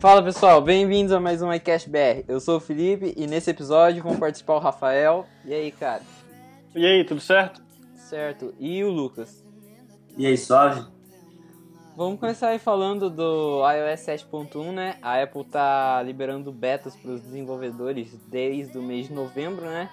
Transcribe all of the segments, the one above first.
Fala pessoal, bem-vindos a mais um iCast BR. Eu sou o Felipe e nesse episódio vão participar o Rafael. E aí, cara? E aí, tudo certo? Certo. E o Lucas? E aí, suave? Vamos começar aí falando do iOS 7.1, né? A Apple tá liberando betas para os desenvolvedores desde o mês de novembro, né?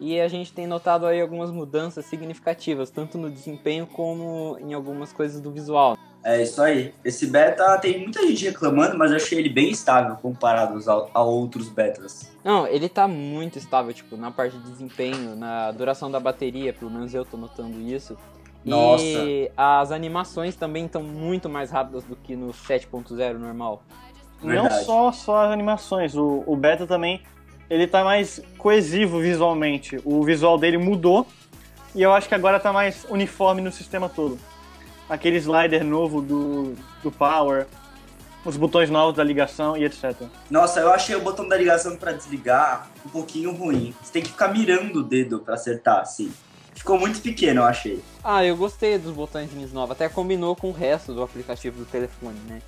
E a gente tem notado aí algumas mudanças significativas, tanto no desempenho como em algumas coisas do visual. É isso aí. Esse beta tem muita gente reclamando, mas eu achei ele bem estável comparado a, outros betas. Não, ele tá muito estável, tipo, na parte de desempenho, na duração da bateria, pelo menos eu tô notando isso. Nossa. E as animações também estão muito mais rápidas do que no 7.0 normal. Não Verdade. só, só as animações, o, o beta também, ele tá mais coesivo visualmente. O visual dele mudou e eu acho que agora tá mais uniforme no sistema todo. Aquele slider novo do, do Power, os botões novos da ligação e etc. Nossa, eu achei o botão da ligação pra desligar um pouquinho ruim. Você tem que ficar mirando o dedo pra acertar, assim. Ficou muito pequeno, eu achei. Ah, eu gostei dos botõezinhos novos, até combinou com o resto do aplicativo do telefone, né?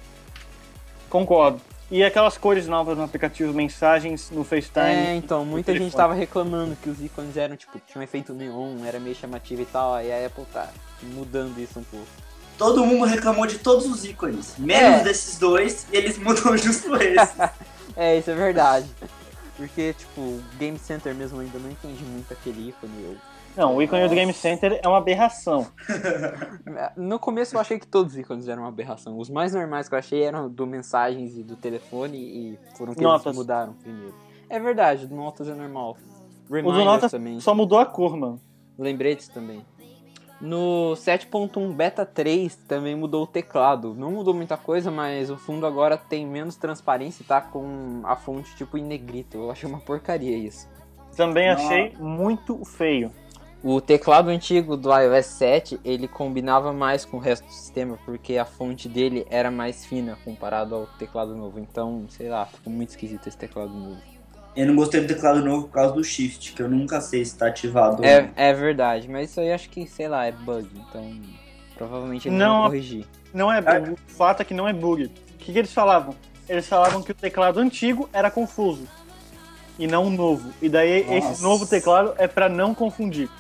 Concordo. E aquelas cores novas no aplicativo, mensagens no FaceTime. É, então, muita telefone. gente tava reclamando que os ícones eram, tipo, tinha um efeito neon, era meio chamativo e tal, aí a Apple tá mudando isso um pouco. Todo mundo reclamou de todos os ícones, menos É. desses dois, e eles mudam justo esse. É, isso é verdade. Porque, tipo, o Game Center mesmo ainda não entende muito aquele ícone. Eu- Não, o ícone do Game Center é uma aberração. No começo eu achei que todos os ícones eram uma aberração. Os mais normais que eu achei eram do mensagens e do telefone e foram que Notas. eles mudaram primeiro. É verdade, do Notas é normal. O do Reminders Notas também. só mudou a cor, mano. Lembretes também. No 7.1 Beta 3 também mudou o teclado. Não mudou muita coisa, mas o fundo agora tem menos transparência e tá com a fonte tipo em negrito. Eu achei uma porcaria isso. Também Nossa. achei muito feio. O teclado antigo do iOS 7, ele combinava mais com o resto do sistema, porque a fonte dele era mais fina comparado ao teclado novo. Então, sei lá, ficou muito esquisito esse teclado novo. Eu não gostei do teclado novo por causa do shift, que eu nunca sei se tá ativado É, é verdade, mas isso aí acho que, sei lá, é bug, então provavelmente eles Não. vão corrigir. Não é É. O fato é que não é bug. O que, que eles falavam? Eles falavam que o teclado antigo era confuso. E não o novo. E daí Nossa. esse novo teclado é pra não confundir.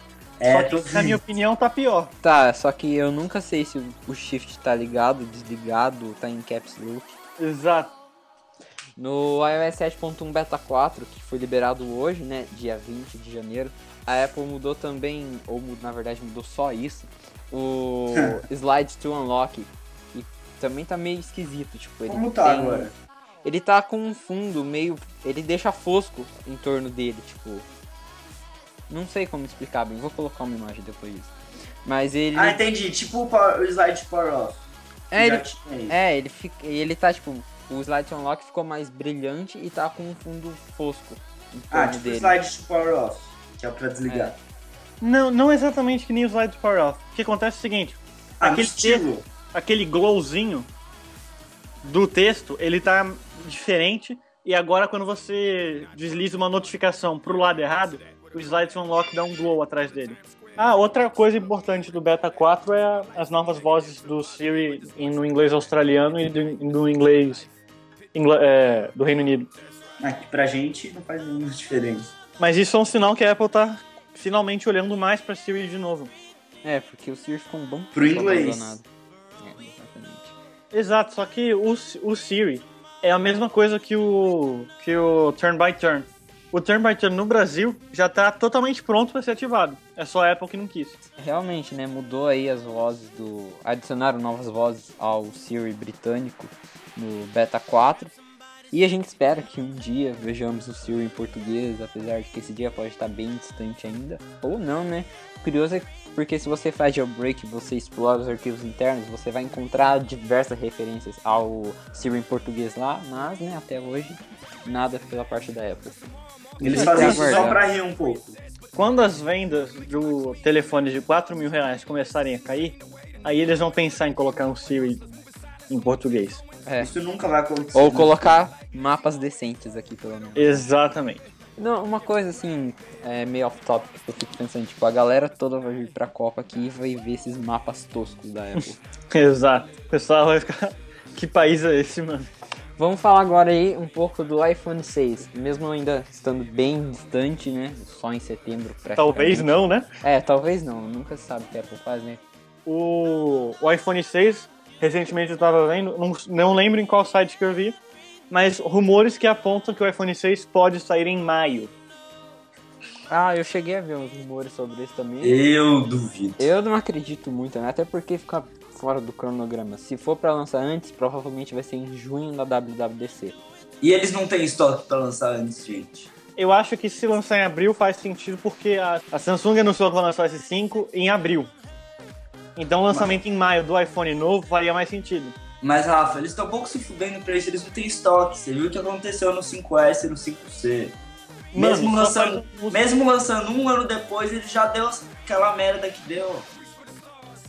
É, Só que, na minha opinião, tá pior. Tá, só que eu nunca sei se o- shift tá ligado, desligado, tá em caps lock. Exato. No iOS 7.1 Beta 4, que foi liberado hoje, né, dia 20 de janeiro, a Apple mudou também, ou na verdade mudou só isso, o Slide to Unlock. E também tá meio esquisito, tipo, ele Como tá tem- agora? Ele tá com um fundo meio. Ele deixa fosco em torno dele, tipo. Não sei como explicar bem, vou colocar uma imagem depois disso. Mas ele. Ah, entendi. Tipo o, power- o slide power off. é, ele, é, ele fica. Ele tá, tipo. O Slide Unlock ficou mais brilhante e tá com um fundo fosco Ah, tipo o dele. slide power off, que é pra desligar. Não, não exatamente que nem o slide power off. O que acontece é o seguinte: Ah, Aquele estilo. aquele glowzinho do texto, ele tá diferente. E agora, quando você desliza uma notificação pro lado errado, o slide to unlock dá um glow atrás dele. Ah, outra coisa importante do Beta 4 é as novas vozes do Siri no inglês australiano e do, no inglês ingla- é, do Reino Unido. Aqui pra gente não faz nenhuma diferença. Mas isso é um sinal que a Apple tá finalmente olhando mais pra Siri de novo. É, porque o Siri ficou um bom Pro inglês. É, exatamente. Exato, só que o, o Siri é a mesma coisa que o, que o Turn by Turn. O Turn by Turn no Brasil já tá totalmente pronto para ser ativado. É só a Apple que não quis. Realmente, né? Mudou aí as vozes do. Adicionaram novas vozes ao Siri britânico no Beta 4. E a gente espera que um dia vejamos o Siri em português, apesar de que esse dia pode estar bem distante ainda. Ou não, né? O curioso é porque se você faz jailbreak você explora os arquivos internos, você vai encontrar diversas referências ao Siri em português lá, mas né, até hoje nada pela parte da Apple. Eles fazem isso só pra rir um pouco. Quando as vendas do telefone de 4 mil reais começarem a cair, aí eles vão pensar em colocar um Siri em português. É. Isso nunca vai acontecer. Ou né? colocar mapas decentes aqui, pelo menos. Exatamente. Não, uma coisa assim, é meio off-topic que eu fico pensando, tipo, a galera toda vai vir pra Copa aqui e vai ver esses mapas toscos da Apple. Exato. O pessoal vai ficar. Que país é esse, mano? Vamos falar agora aí um pouco do iPhone 6. Mesmo ainda estando bem distante, né? Só em setembro. Talvez não, né? É, talvez não. Nunca se sabe o que a Apple faz, né? O, o iPhone 6, recentemente eu tava vendo, não, não lembro em qual site que eu vi, mas rumores que apontam que o iPhone 6 pode sair em maio. Ah, eu cheguei a ver uns rumores sobre isso também. Eu duvido. Eu não acredito muito, né? Até porque fica fora do cronograma. Se for pra lançar antes, provavelmente vai ser em junho da WWDC. E eles não têm estoque pra lançar antes, gente. Eu acho que se lançar em abril faz sentido porque a, a Samsung anunciou que vai lançar esse 5 em abril. Então o lançamento em maio do iPhone novo faria mais sentido. Mas, Rafa, eles estão um pouco se fudendo pra isso, eles não têm estoque. Você viu o que aconteceu no 5S e no 5C. Mesmo, Mano, só lançando, faz- mesmo lançando um ano depois, ele já deu aquela merda que deu.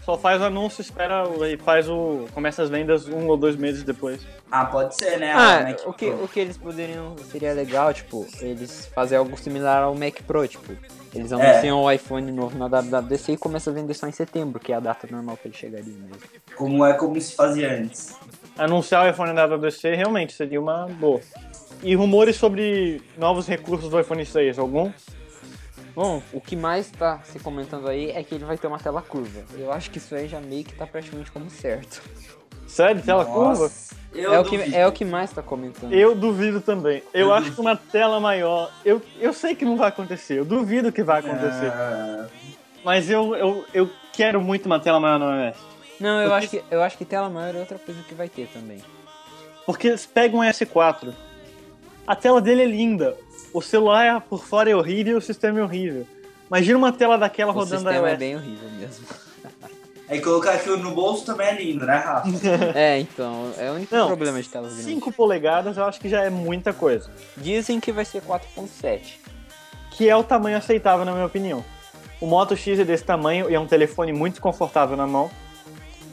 Só faz o anúncio, espera e faz o. começa as vendas um ou dois meses depois. Ah, pode ser, né? Ah, a Mac o que, Pro. o que eles poderiam. Seria legal, tipo, eles fazer algo similar ao Mac Pro, tipo. Eles anunciam o iPhone novo na WWDC e começam a vender só em setembro, que é a data normal que ele chegaria mesmo. Como é como se fazia antes. Anunciar o iPhone da WWDC realmente seria uma boa. E rumores sobre novos recursos do iPhone 6, algum? Bom, o que mais tá se comentando aí é que ele vai ter uma tela curva. Eu acho que isso aí já meio que tá praticamente como certo. Sério, tela curva? Eu É o, que, duvido. é o que mais tá comentando. Eu duvido também. Eu Eu acho que uma tela maior. Eu, eu sei que não vai acontecer, eu duvido que vai acontecer. Ah, Mas eu, eu, eu quero muito uma tela maior no iOS. Não, eu Porque- acho, que, eu acho que tela maior é outra coisa que vai ter também. Porque se pega um S4, a tela dele é linda. O celular é- por fora é horrível e o sistema é horrível. Imagina uma tela daquela O rodando sistema é iOS. bem horrível mesmo. Aí colocar aquilo no bolso também é lindo, né, Rafa? é, então, é o único Não, problema de telas grandes. 5 polegadas eu acho que já é muita coisa. Dizem que vai ser 4.7. Que é o tamanho aceitável, na minha opinião. O Moto X é desse tamanho e é um telefone muito confortável na mão.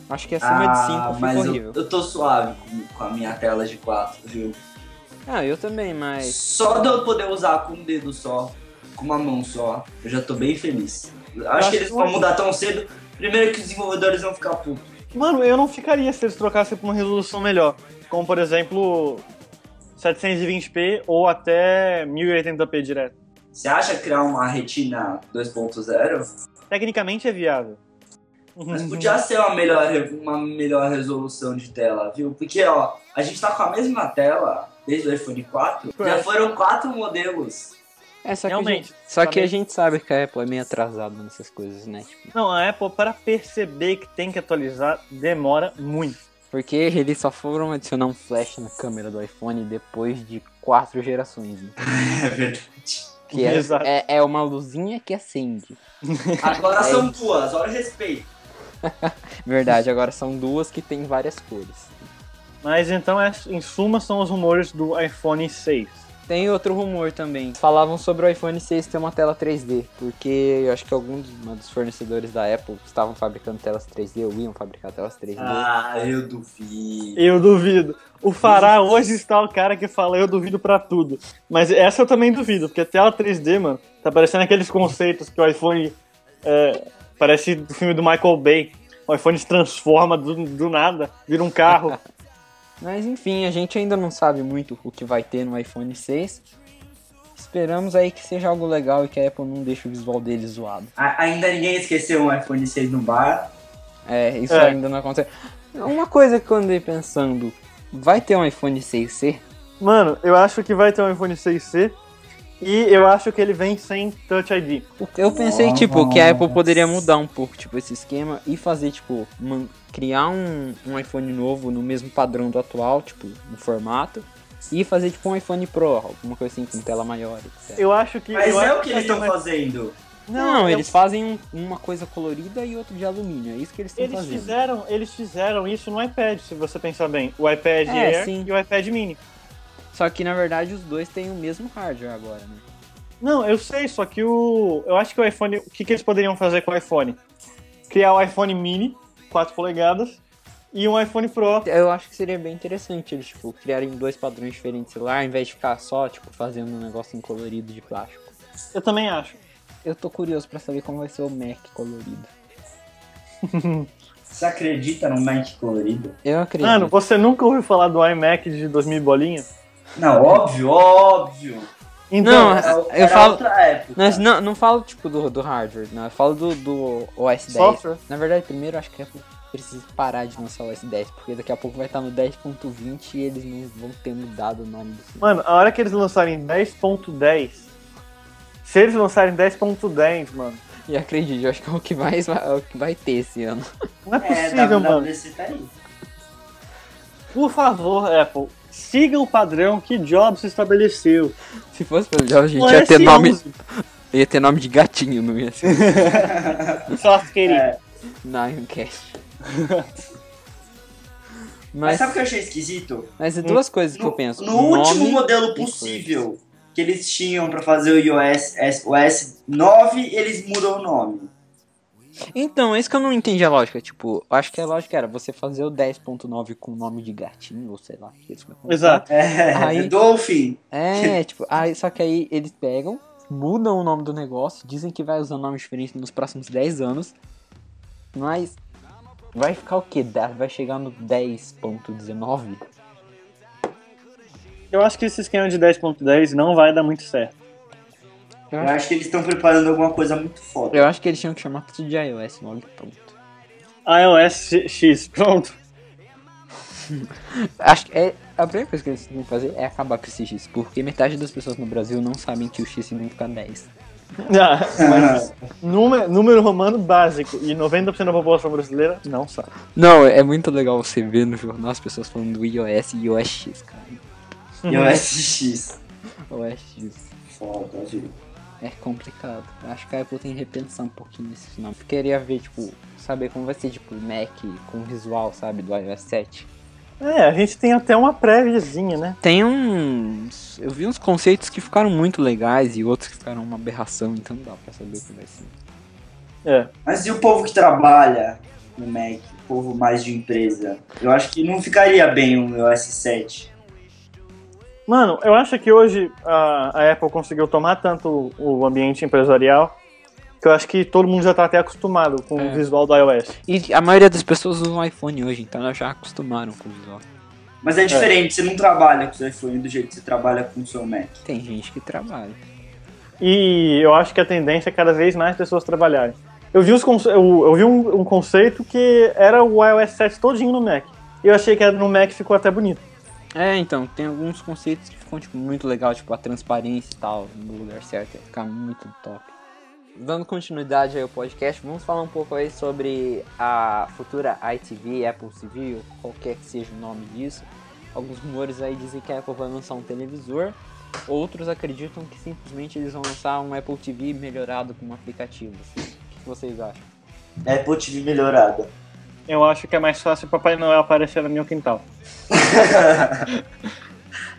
Acho que acima de 5 ah, fica mas eu, horrível. eu tô suave com, com a minha tela de 4, viu? Ah, eu também, mas. Só de eu poder usar com um dedo só, com uma mão só, eu já tô bem feliz. Acho, acho que eles vão mudar tão cedo. Primeiro que os desenvolvedores vão ficar putos. Mano, eu não ficaria se eles trocassem pra uma resolução melhor. Como, por exemplo, 720p ou até 1080p direto. Você acha criar uma retina 2.0? Tecnicamente é viável. Mas podia ser uma melhor, uma melhor resolução de tela, viu? Porque, ó, a gente tá com a mesma tela desde o iPhone 4. Já foram quatro modelos. É, só que, a Realmente, gente, só que a gente sabe que a Apple é meio atrasada nessas coisas, né? Tipo, Não, a Apple, para perceber que tem que atualizar, demora muito. porque eles só foram adicionar um flash na câmera do iPhone depois de quatro gerações. né? É verdade. Que é, Exato. é, é uma luzinha que acende. Agora É são isso. duas, olha o respeito. Verdade, agora são duas que tem várias cores. Mas então, é- em suma, são os rumores do iPhone 6. Tem outro rumor também. Falavam sobre o iPhone 6 ter uma tela 3D, porque eu acho que alguns um dos fornecedores da Apple estavam fabricando telas 3D ou iam fabricar telas 3D. Ah, eu duvido. Eu duvido. O Fará hoje está o cara que fala eu duvido pra tudo. Mas essa eu também duvido, porque a tela 3D, mano, tá parecendo aqueles conceitos que o iPhone é, parece do filme do Michael Bay. O iPhone se transforma do, do nada, vira um carro. Mas enfim, a gente ainda não sabe muito o que vai ter no iPhone 6. Esperamos aí que seja algo legal e que a Apple não deixe o visual dele zoado. A- ainda ninguém esqueceu um iPhone 6 no bar. É, isso É. ainda não aconteceu. Uma coisa que eu andei pensando, vai ter um iPhone 6C? Mano, eu acho que vai ter um iPhone 6C e eu acho que ele vem sem Touch ID. Eu pensei, tipo, que a Apple poderia mudar um pouco, tipo, esse esquema e fazer, tipo, man- criar um, um iPhone novo no mesmo padrão do atual, tipo, no formato, e fazer, tipo, um iPhone Pro, alguma coisa assim, com tela maior, etc. Eu acho que. Mas eu é o que eles estão mais- fazendo. Não, eu- eles fazem um- uma coisa colorida e outra de alumínio, é isso que eles estão Eles fazendo. fizeram, eles fizeram isso no iPad, se você pensar bem. O iPad É, Air sim. e o iPad Mini. Só que, na verdade, os dois têm o mesmo hardware agora, né? Não, eu sei, só que o. Eu acho que o iPhone. O que, que eles poderiam fazer com o iPhone? Criar o iPhone Mini, 4 polegadas, e um iPhone Pro. Eu acho que seria bem interessante eles, tipo, criarem dois padrões diferentes de celular, ao invés de ficar só, tipo, fazendo um negócio colorido de plástico. Eu também acho. Eu tô curioso pra saber como vai ser o Mac colorido. Você acredita no Mac colorido? Eu acredito. Mano, você nunca ouviu falar do iMac de 2000 bolinha? Não, óbvio, óbvio. Então, Não, Era, eu era falo- outra época. Mas não, não falo tipo do, do hardware, não. Eu falo do, do OS 10. Software? Na verdade, primeiro acho que a Apple precisa parar de lançar o OS 10, porque daqui a pouco vai estar no 10.20 e eles não vão ter mudado o nome do sistema. mano, a hora que eles lançarem 10.10, se eles lançarem 10.10, mano, E acredite, eu acho que é o que mais vai, é o que vai ter esse ano. não é É, possível, mano. WWDC tá aí. Por favor, Apple, siga o padrão que Jobs estabeleceu. Se fosse pelo Jobs, a gente ia ter S11, nome. Ia ter nome de gatinho, não ia ser Soft querido. É. Niancast. Mas Mas, sabe o que eu achei esquisito? mas é duas coisas que eu No, penso. no último modelo possível que eles tinham pra fazer o iOS S- o S9, eles mudam o nome. Então, é isso que eu não entendi a lógica. Tipo, eu acho que a lógica era você fazer o 10.9 com o nome de gatinho, ou sei lá. que eles. Exato. É, Aí- Dolphin. É, tipo, aí, só que aí eles pegam, mudam o nome do negócio, dizem que vai usar nome diferente nos próximos 10 anos, mas vai ficar o quê? Da- Vai chegar no 10.19? Eu acho que esse esquema de 10.10 não vai dar muito certo. Eu acho, que eles estão preparando alguma coisa muito foda. eu acho que eles tinham que chamar tudo de iOS logo pronto. iOS X, pronto. Acho que é, a primeira coisa que eles têm que fazer é acabar com esse X, porque metade das pessoas no Brasil não sabem que o X significa 10. Ah, mas número, número romano básico e 90% da população brasileira não sabe. Não, é muito legal você ver no jornal as pessoas falando do iOS e iOS X, cara. iOS X. iOS X. Foda, viu? É complicado. Eu Acho que a Apple tem que repensar um pouquinho nesse. Eu queria ver, tipo, saber como vai ser, tipo, Mac com visual, sabe, do iOS 7. É, a gente tem até uma préviazinha, né? Tem uns. Eu vi uns conceitos que ficaram muito legais e outros que ficaram uma aberração, então não dá pra saber o que vai ser. É. Mas e o povo que trabalha no Mac? O povo mais de empresa? Eu acho que não ficaria bem o iOS 7. Mano, eu acho que hoje a, a Apple conseguiu tomar tanto o ambiente empresarial que eu acho que todo mundo já tá até acostumado com É. o visual do iOS. E a maioria das pessoas usam um iPhone hoje, então elas já acostumaram com o visual. Mas é diferente, você não trabalha com o seu iPhone do jeito que você trabalha com o seu Mac. Tem gente que trabalha. E eu acho que a tendência é cada vez mais pessoas trabalharem. Eu vi, os conce- eu, eu vi um, um conceito que era o iOS 7 todinho no Mac. E eu achei que no Mac ficou até bonito. É, então, tem alguns conceitos que ficam, tipo, muito legal, tipo, a transparência e tal, no lugar certo, ia ficar muito top. Dando continuidade aí ao podcast, vamos falar um pouco aí sobre a futura iTV, Apple TV, ou qualquer que seja o nome disso. Alguns rumores aí dizem que a Apple vai lançar um televisor, outros acreditam que simplesmente eles vão lançar um Apple TV melhorado com aplicativos. O que vocês acham? Apple TV melhorada. Eu acho que é mais fácil o Papai Noel aparecer no meu quintal.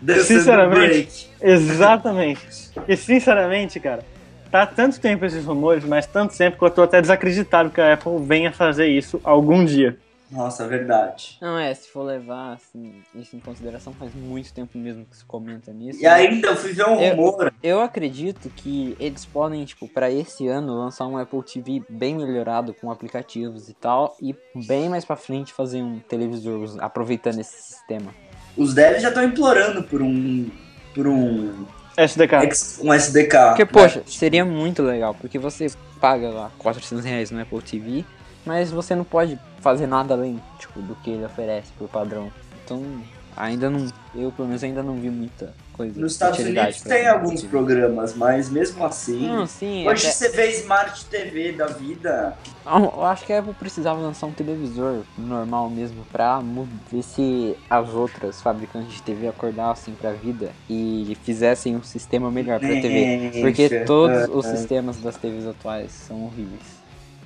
Deve Sinceramente. Exatamente. E sinceramente, cara, tá tanto tempo esses rumores, mas tanto tempo que eu tô até desacreditado que a Apple venha fazer isso algum dia. Nossa, verdade. Não, é, se for levar assim, isso em consideração, faz muito tempo mesmo que se comenta nisso. E ainda eu fui ver um Eu- rumor. Eu acredito que eles podem, tipo, pra esse ano lançar um Apple TV bem melhorado com aplicativos e tal, e bem mais pra frente fazer um televisor aproveitando esse sistema. Os devs já estão implorando por um. por um. SDK. um SDK. Porque, poxa, seria muito legal, porque você paga lá 400 reais no Apple TV, mas você não pode fazer nada além, tipo, do que ele oferece por padrão. Então, ainda não, eu pelo menos ainda não vi muita coisa. Nos Estados Unidos tem alguns TV. programas, mas mesmo assim. Não, sim, Hoje até- você vê Smart TV da vida. Ah, Eu acho que a Apple precisava lançar um televisor normal mesmo pra ver se as outras fabricantes de TV acordassem pra vida e fizessem um sistema melhor pra TV. Porque todos os sistemas das TVs atuais são horríveis.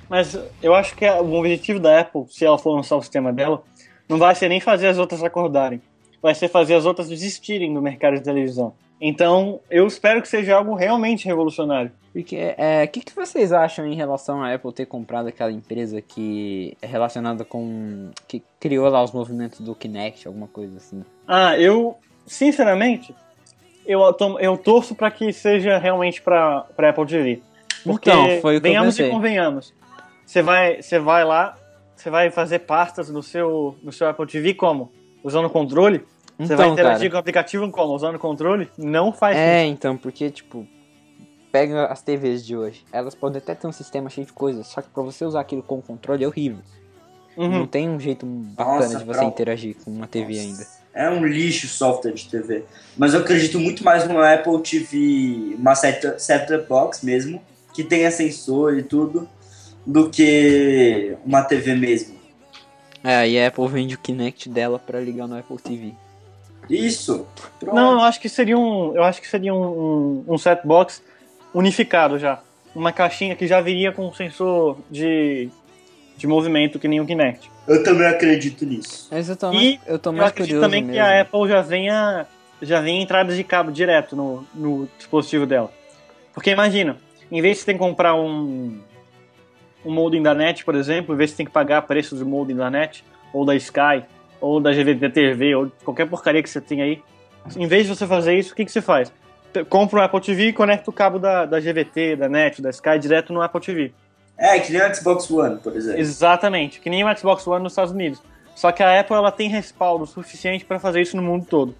Mas eu acho que o objetivo da Apple, se ela for lançar o sistema dela, não vai ser nem fazer as outras acordarem. Vai ser fazer as outras desistirem do mercado de televisão. Então, eu espero que seja algo realmente revolucionário. Porque, é, o que, que vocês acham em relação a Apple ter comprado aquela empresa que é relacionada com. que criou lá os movimentos do Kinect, alguma coisa assim? Ah, eu, sinceramente, eu, eu torço para que seja realmente para Apple TV. Porque, Então, foi o que eu venhamos e pensei. convenhamos. Você vai, você vai lá, você vai fazer pastas no seu, no seu Apple TV como? Usando o controle? Você Então, vai interagir cara, com o aplicativo como? Usando o controle? Não faz É, então, porque, tipo, pega as TVs de hoje. Elas podem até ter um sistema cheio de coisas, só que pra você usar aquilo com controle é horrível. Uhum. Não tem um jeito bacana Nossa, de você pra- interagir com uma TV Nossa, ainda. É um lixo o software de TV. Mas eu acredito muito mais numa Apple TV, uma set- set-top box mesmo, que tenha sensor e tudo, do que uma TV mesmo. É, aí a Apple vende o Kinect dela pra ligar no Apple TV. Isso. Pronto. Não, eu acho que seria um, eu acho que seria um, um, um set box unificado já. Uma caixinha que já viria com um sensor de, de movimento que nem o Kinect. Eu também acredito nisso. Mas eu tô E mais, eu tô Eu mais acredito curioso também mesmo. que a Apple já venha já venha entradas de cabo direto no, no dispositivo dela. Porque imagina, em vez de você ter que comprar um um modem da NET, por exemplo, em vez de você ter que pagar preço do modem da NET, ou da Sky, ou da GVT TV, ou qualquer porcaria que você tem aí, em vez de você fazer isso, o que, que você faz? Compra um Apple TV e conecta o cabo da, da GVT, da NET, da Sky direto no Apple TV. É, que nem o Xbox One, por exemplo. Exatamente, que nem o Xbox One nos Estados Unidos. Só que a Apple ela tem respaldo suficiente para fazer isso no mundo todo.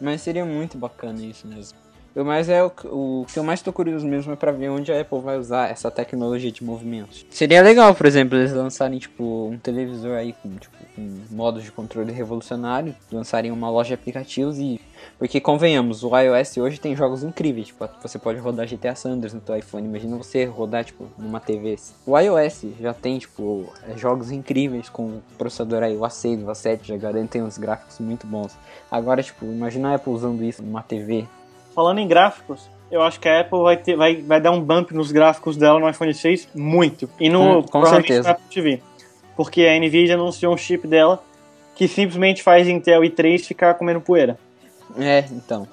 Mas seria muito bacana isso mesmo. Mas é o, que- o que eu mais tô curioso mesmo é pra ver onde a Apple vai usar essa tecnologia de movimentos. Seria legal, por exemplo, eles lançarem tipo um televisor aí com, tipo, com modos de controle revolucionário, lançarem uma loja de aplicativos e porque convenhamos, o iOS hoje tem jogos incríveis, tipo, você pode rodar GTA Sanders no teu iPhone, imagina você rodar tipo numa TV. O iOS já tem tipo jogos incríveis com processador aí o A6, o A7 já garantem uns gráficos muito bons. Agora, tipo, imagina a Apple usando isso numa TV. Falando em gráficos, eu acho que a Apple vai, ter, vai, vai dar um bump nos gráficos dela no iPhone 6 muito. E no, Hum, com certeza. no Apple TV. Porque a Nvidia anunciou um chip dela que simplesmente faz Intel i3 ficar comendo poeira. É, então.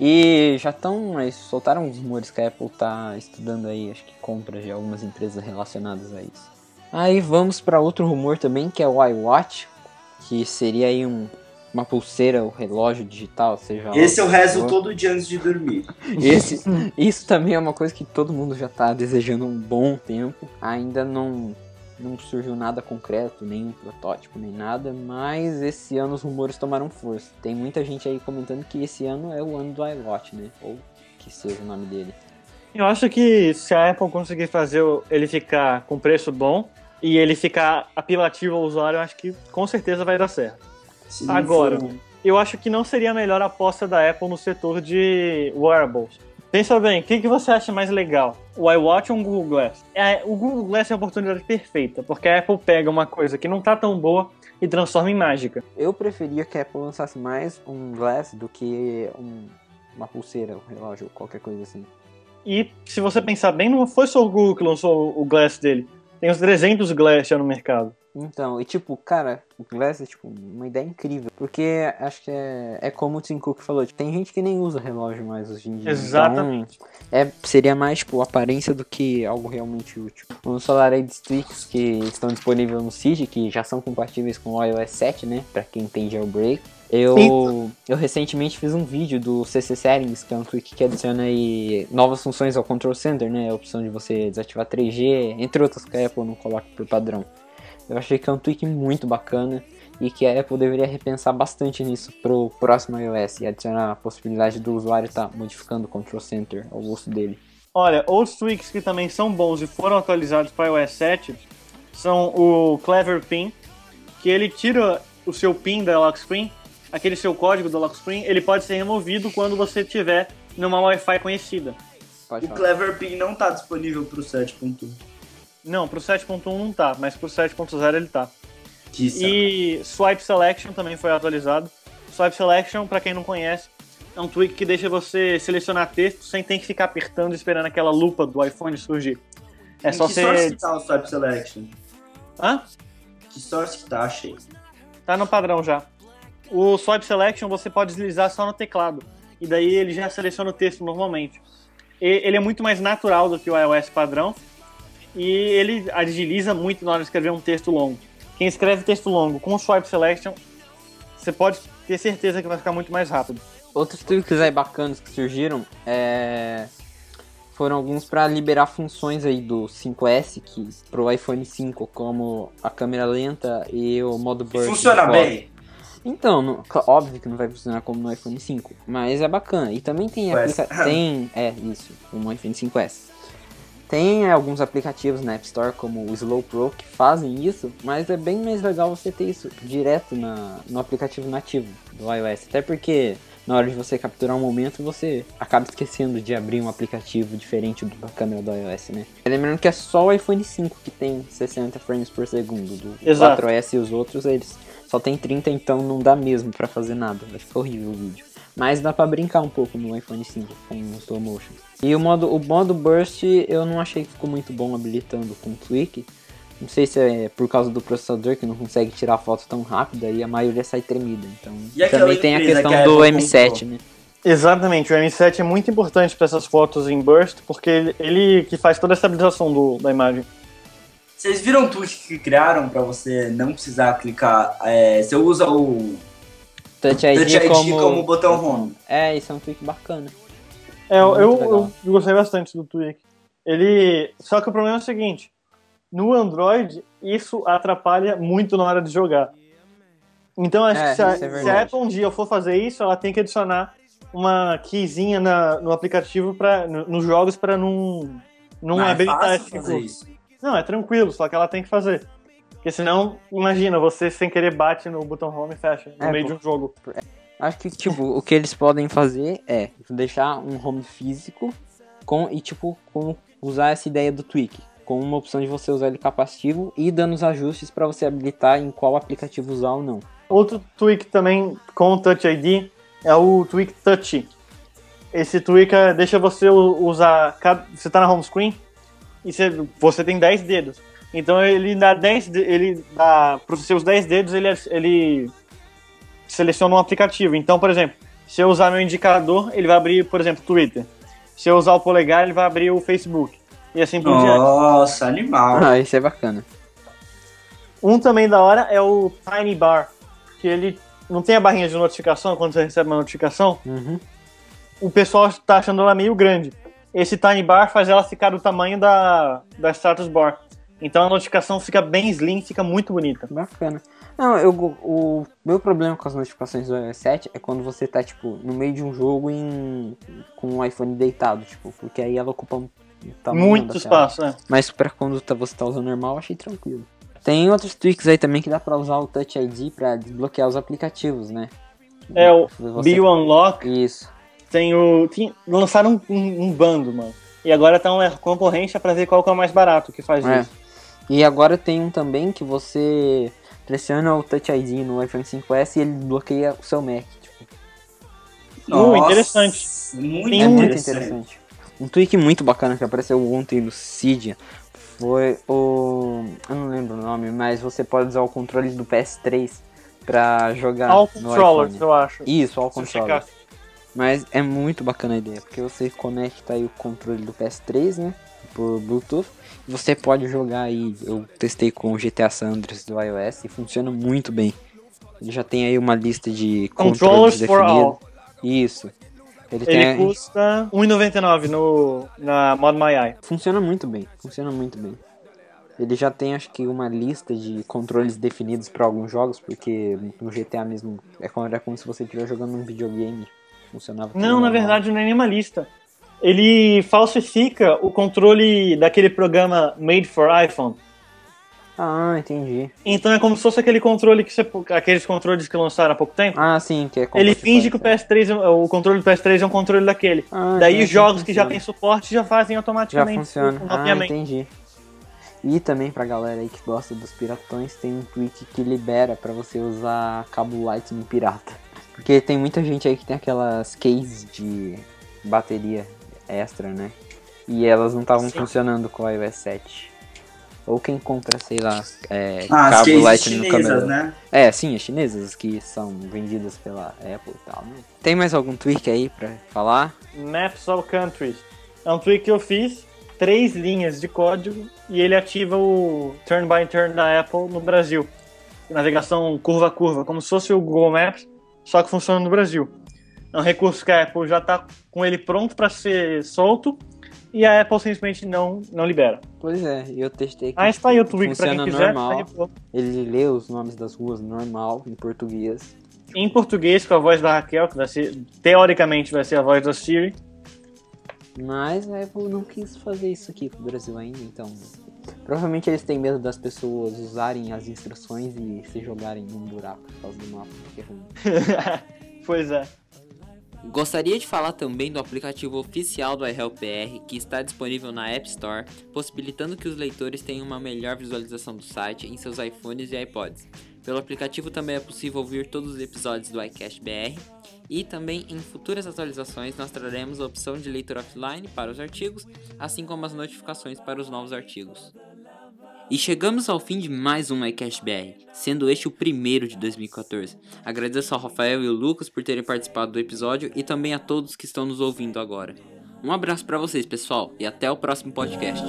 E já estão, mas soltaram uns rumores que a Apple tá estudando aí, acho que compras de algumas empresas relacionadas a isso. Aí vamos para outro rumor também, que é o iWatch, que seria aí um, uma pulseira, o relógio digital, seja lá Esse eu rezo for. todo dia antes de dormir. Esse, isso também é uma coisa que todo mundo já tá desejando um bom tempo. Ainda não, não surgiu nada concreto, nenhum protótipo, nem nada, mas esse ano os rumores tomaram força. Tem muita gente aí comentando que esse ano é o ano do iWatch, né? Ou que seja o nome dele. Eu acho que se a Apple conseguir fazer o- ele ficar com preço bom e ele ficar apelativo ao usuário, eu acho que com certeza vai dar certo. Agora, for- eu acho que não seria a melhor aposta da Apple no setor de wearables. Pensa bem, o que, que você acha mais legal? O iWatch ou o Google Glass? É, o Google Glass é a oportunidade perfeita, porque a Apple pega uma coisa que não tá tão boa e transforma em mágica. Eu preferia que a Apple lançasse mais um Glass do que um- uma pulseira, um relógio, ou qualquer coisa assim. E se você pensar bem, não foi só o Google que lançou o Glass dele. Tem uns 300 Glass já no mercado. Então, e tipo, cara, o Glass é tipo uma ideia incrível. Porque acho que é, é como o Tim Cook falou, tipo, tem gente que nem usa relógio mais hoje em dia. Exatamente. Então, é, seria mais, tipo, aparência do que algo realmente útil. Vamos falar aí de sticks que estão disponíveis no CID, que já são compatíveis com o iOS 7, né? Pra quem tem jailbreak. Eu, eu recentemente fiz um vídeo do CC Settings, que é um tweak que adiciona aí novas funções ao Control Center, né? A opção de você desativar 3G, entre outras que a Apple não coloca por padrão. Eu achei que é um tweak muito bacana e que a Apple deveria repensar bastante nisso pro próximo iOS e adicionar a possibilidade do usuário estar modificando o Control Center ao gosto dele. Olha, outros tweaks que também são bons e foram atualizados para iOS 7 são o Clever Pin, que ele tira o seu PIN da lock screen, aquele seu código da lock screen, ele pode ser removido quando você estiver numa Wi-Fi conhecida. Pode O falar. Clever Pin não tá disponível pro 7.1. Não, pro 7.1 não tá, mas pro 7.0 ele tá. Que. E Swipe Selection também foi atualizado. Swipe Selection, para quem não conhece, é um tweak que deixa você selecionar texto sem ter que ficar apertando e esperando aquela lupa do iPhone surgir. É Em só que source você. que tá o Swipe Selection? Hã? Que source que tá, achei. Tá no padrão já. O Swipe Selection você pode deslizar só no teclado. E daí ele já seleciona o texto normalmente. E ele é muito mais natural do que o iOS padrão. E ele agiliza muito na hora de escrever um texto longo. Quem escreve texto longo com o Swipe Selection, você pode ter certeza que vai ficar muito mais rápido. Outros tweaks aí bacanas que surgiram é... foram alguns para liberar funções aí do 5S que pro iPhone 5, como a câmera lenta e o modo burst. Funciona bem. Então, no, óbvio que não vai funcionar como no iPhone 5, mas é bacana. E também tem aplica tem é isso, um iPhone 5S. Tem alguns aplicativos na App Store como o Slow Pro que fazem isso, mas é bem mais legal você ter isso direto na, no aplicativo nativo do iOS, até porque na hora de você capturar um momento, você acaba esquecendo de abrir um aplicativo diferente da câmera do iOS, né? Lembrando que é só o iPhone 5 que tem 60 frames por segundo, do Exato. 4S e os outros eles só tem 30, então não dá mesmo para fazer nada, vai ficar horrível o vídeo. Mas dá para brincar um pouco no iPhone 5 com o slow motion. E o modo, o modo burst eu não achei que ficou muito bom habilitando com tweak, não sei se é por causa do processador que não consegue tirar foto tão rápida e a maioria sai tremida. Então também tem a questão que do M7, comprou? né? Exatamente, o M7 é muito importante para essas fotos em burst, porque ele, ele, que faz toda a estabilização do, da imagem. Vocês viram o tweak que criaram para você não precisar clicar? É, você usa o Touch ID, Touch ID como... como botão home. É, isso é um tweak bacana. É, eu, eu, eu gostei bastante do tweak. Ele. Só que o problema é o seguinte: no Android, isso atrapalha muito na hora de jogar. Então, acho é, que se a, é se a, Apple um dia for fazer isso, ela tem que adicionar uma keyzinha na, no aplicativo, pra, no, nos jogos, para não, não, não é habilitar esse recurso. Não, é tranquilo, só que ela tem que fazer. Porque senão, imagina, você sem querer bate no botão home e fecha no é, meio pô, de um jogo. Acho que, tipo, o que eles podem fazer é deixar um home físico com, e, tipo, com, usar essa ideia do tweak com uma opção de você usar ele capacitivo e dando os ajustes para você habilitar em qual aplicativo usar ou não. Outro tweak também com o Touch ID é o tweak Touch. Esse tweak é, deixa você usar. Você está na home screen e você, você tem 10 dedos. Então ele dá 10 ele dá para os seus 10 dedos ele, ele seleciona um aplicativo. Então, por exemplo, se eu usar meu indicador, ele vai abrir, por exemplo, Twitter. Se eu usar o polegar, ele vai abrir o Facebook e assim por diante. Nossa, animal. Ah, isso é bacana. Um também da hora é o Tiny Bar, que ele não tem a barrinha de notificação quando você recebe uma notificação. Uhum. O pessoal tá achando ela meio grande. Esse Tiny Bar faz ela ficar do tamanho da, da Status Bar. Então a notificação fica bem slim, fica muito bonita. Bacana. Não, eu, o meu problema com as notificações do iOS 7 é quando você tá, tipo, no meio de um jogo em, com o iPhone deitado, tipo, porque aí ela ocupa muito espaço, né? Mas pra quando tá, você tá usando normal, achei tranquilo. Tem outros tweaks aí também que dá pra usar o Touch ID pra desbloquear os aplicativos, né? É o você... Bio Unlock. Isso. Tem o. Tem... Lançaram um, um, um, bando, mano. E agora tá uma concorrência pra ver qual que é o mais barato que faz é. isso. E agora tem um também que você pressiona o Touch ID no iPhone 5S e ele bloqueia o seu Mac. Tipo. Nossa, uh, interessante. Muito, é muito interessante. Um tweak muito bacana que apareceu ontem no Cydia foi o. Eu não lembro o nome, mas você pode usar o controle do PS3 pra jogar. All controllers, eu acho. Isso, all controllers. Mas é muito bacana a ideia, porque você conecta aí o controle do PS3, né? Por Bluetooth. Você pode jogar aí. Eu testei com o GTA San Andreas do iOS e funciona muito bem. Ele já tem aí uma lista de controles definidos. Isso. Ele, ele custa R$1,99 no, na Mod My Eye. Funciona muito bem, funciona muito bem. Ele já tem, acho que, uma lista de controles definidos para alguns jogos, porque no GTA mesmo é como, era como se você estivesse jogando um videogame. Funcionava. Não, na verdade não é nenhuma lista. Ele falsifica o controle daquele programa Made for iPhone. Ah, entendi. Então é como se fosse aquele controle que você. Aqueles controles que lançaram há pouco tempo. Ah, sim, que é Ele finge que o PS3, é o controle do PS3 é um controle daquele. Ah, Daí os jogos que já tem suporte já fazem automaticamente. Já funciona. Ah, entendi. E também pra galera aí que gosta dos piratões, tem um tweet que libera para você usar cabo Lightning pirata. Porque tem muita gente aí que tem aquelas cases de bateria extra, né? E elas não estavam funcionando com o iOS 7. Ou quem compra, sei lá, é, ah, cabo Lightning no câmera. Né? É, sim, as chinesas que são vendidas pela Apple e tal. Né? Tem mais algum tweak aí pra falar? Maps of Countries. É um tweak que eu fiz, três linhas de código, e ele ativa o turn by turn da Apple no Brasil. Navegação curva a curva, como se fosse o Google Maps, só que funciona no Brasil. É um recurso que a Apple já está com ele pronto para ser solto e a Apple simplesmente não, não libera. Pois é, eu testei aqui. Mas tá aí o tweak pra quem quiser. normal. tá de boa. Ele lê os nomes das ruas normal, em português. Em português, com a voz da Raquel, que vai ser, teoricamente vai ser a voz da Siri. Mas a Apple não quis fazer isso aqui pro Brasil ainda, então. Provavelmente eles têm medo das pessoas usarem as instruções e se jogarem num buraco por causa do mapa, que é ruim. pois é. Gostaria de falar também do aplicativo oficial do iHelpBR, que está disponível na App Store, possibilitando que os leitores tenham uma melhor visualização do site em seus iPhones e iPods. Pelo aplicativo também é possível ouvir todos os episódios do iCast BR e também em futuras atualizações nós traremos a opção de leitura offline para os artigos, assim como as notificações para os novos artigos. E chegamos ao fim de mais um iCast BR, sendo este o primeiro de 2014. Agradeço ao Rafael e ao Lucas por terem participado do episódio e também a todos que estão nos ouvindo agora. Um abraço para vocês, pessoal, e até o próximo podcast.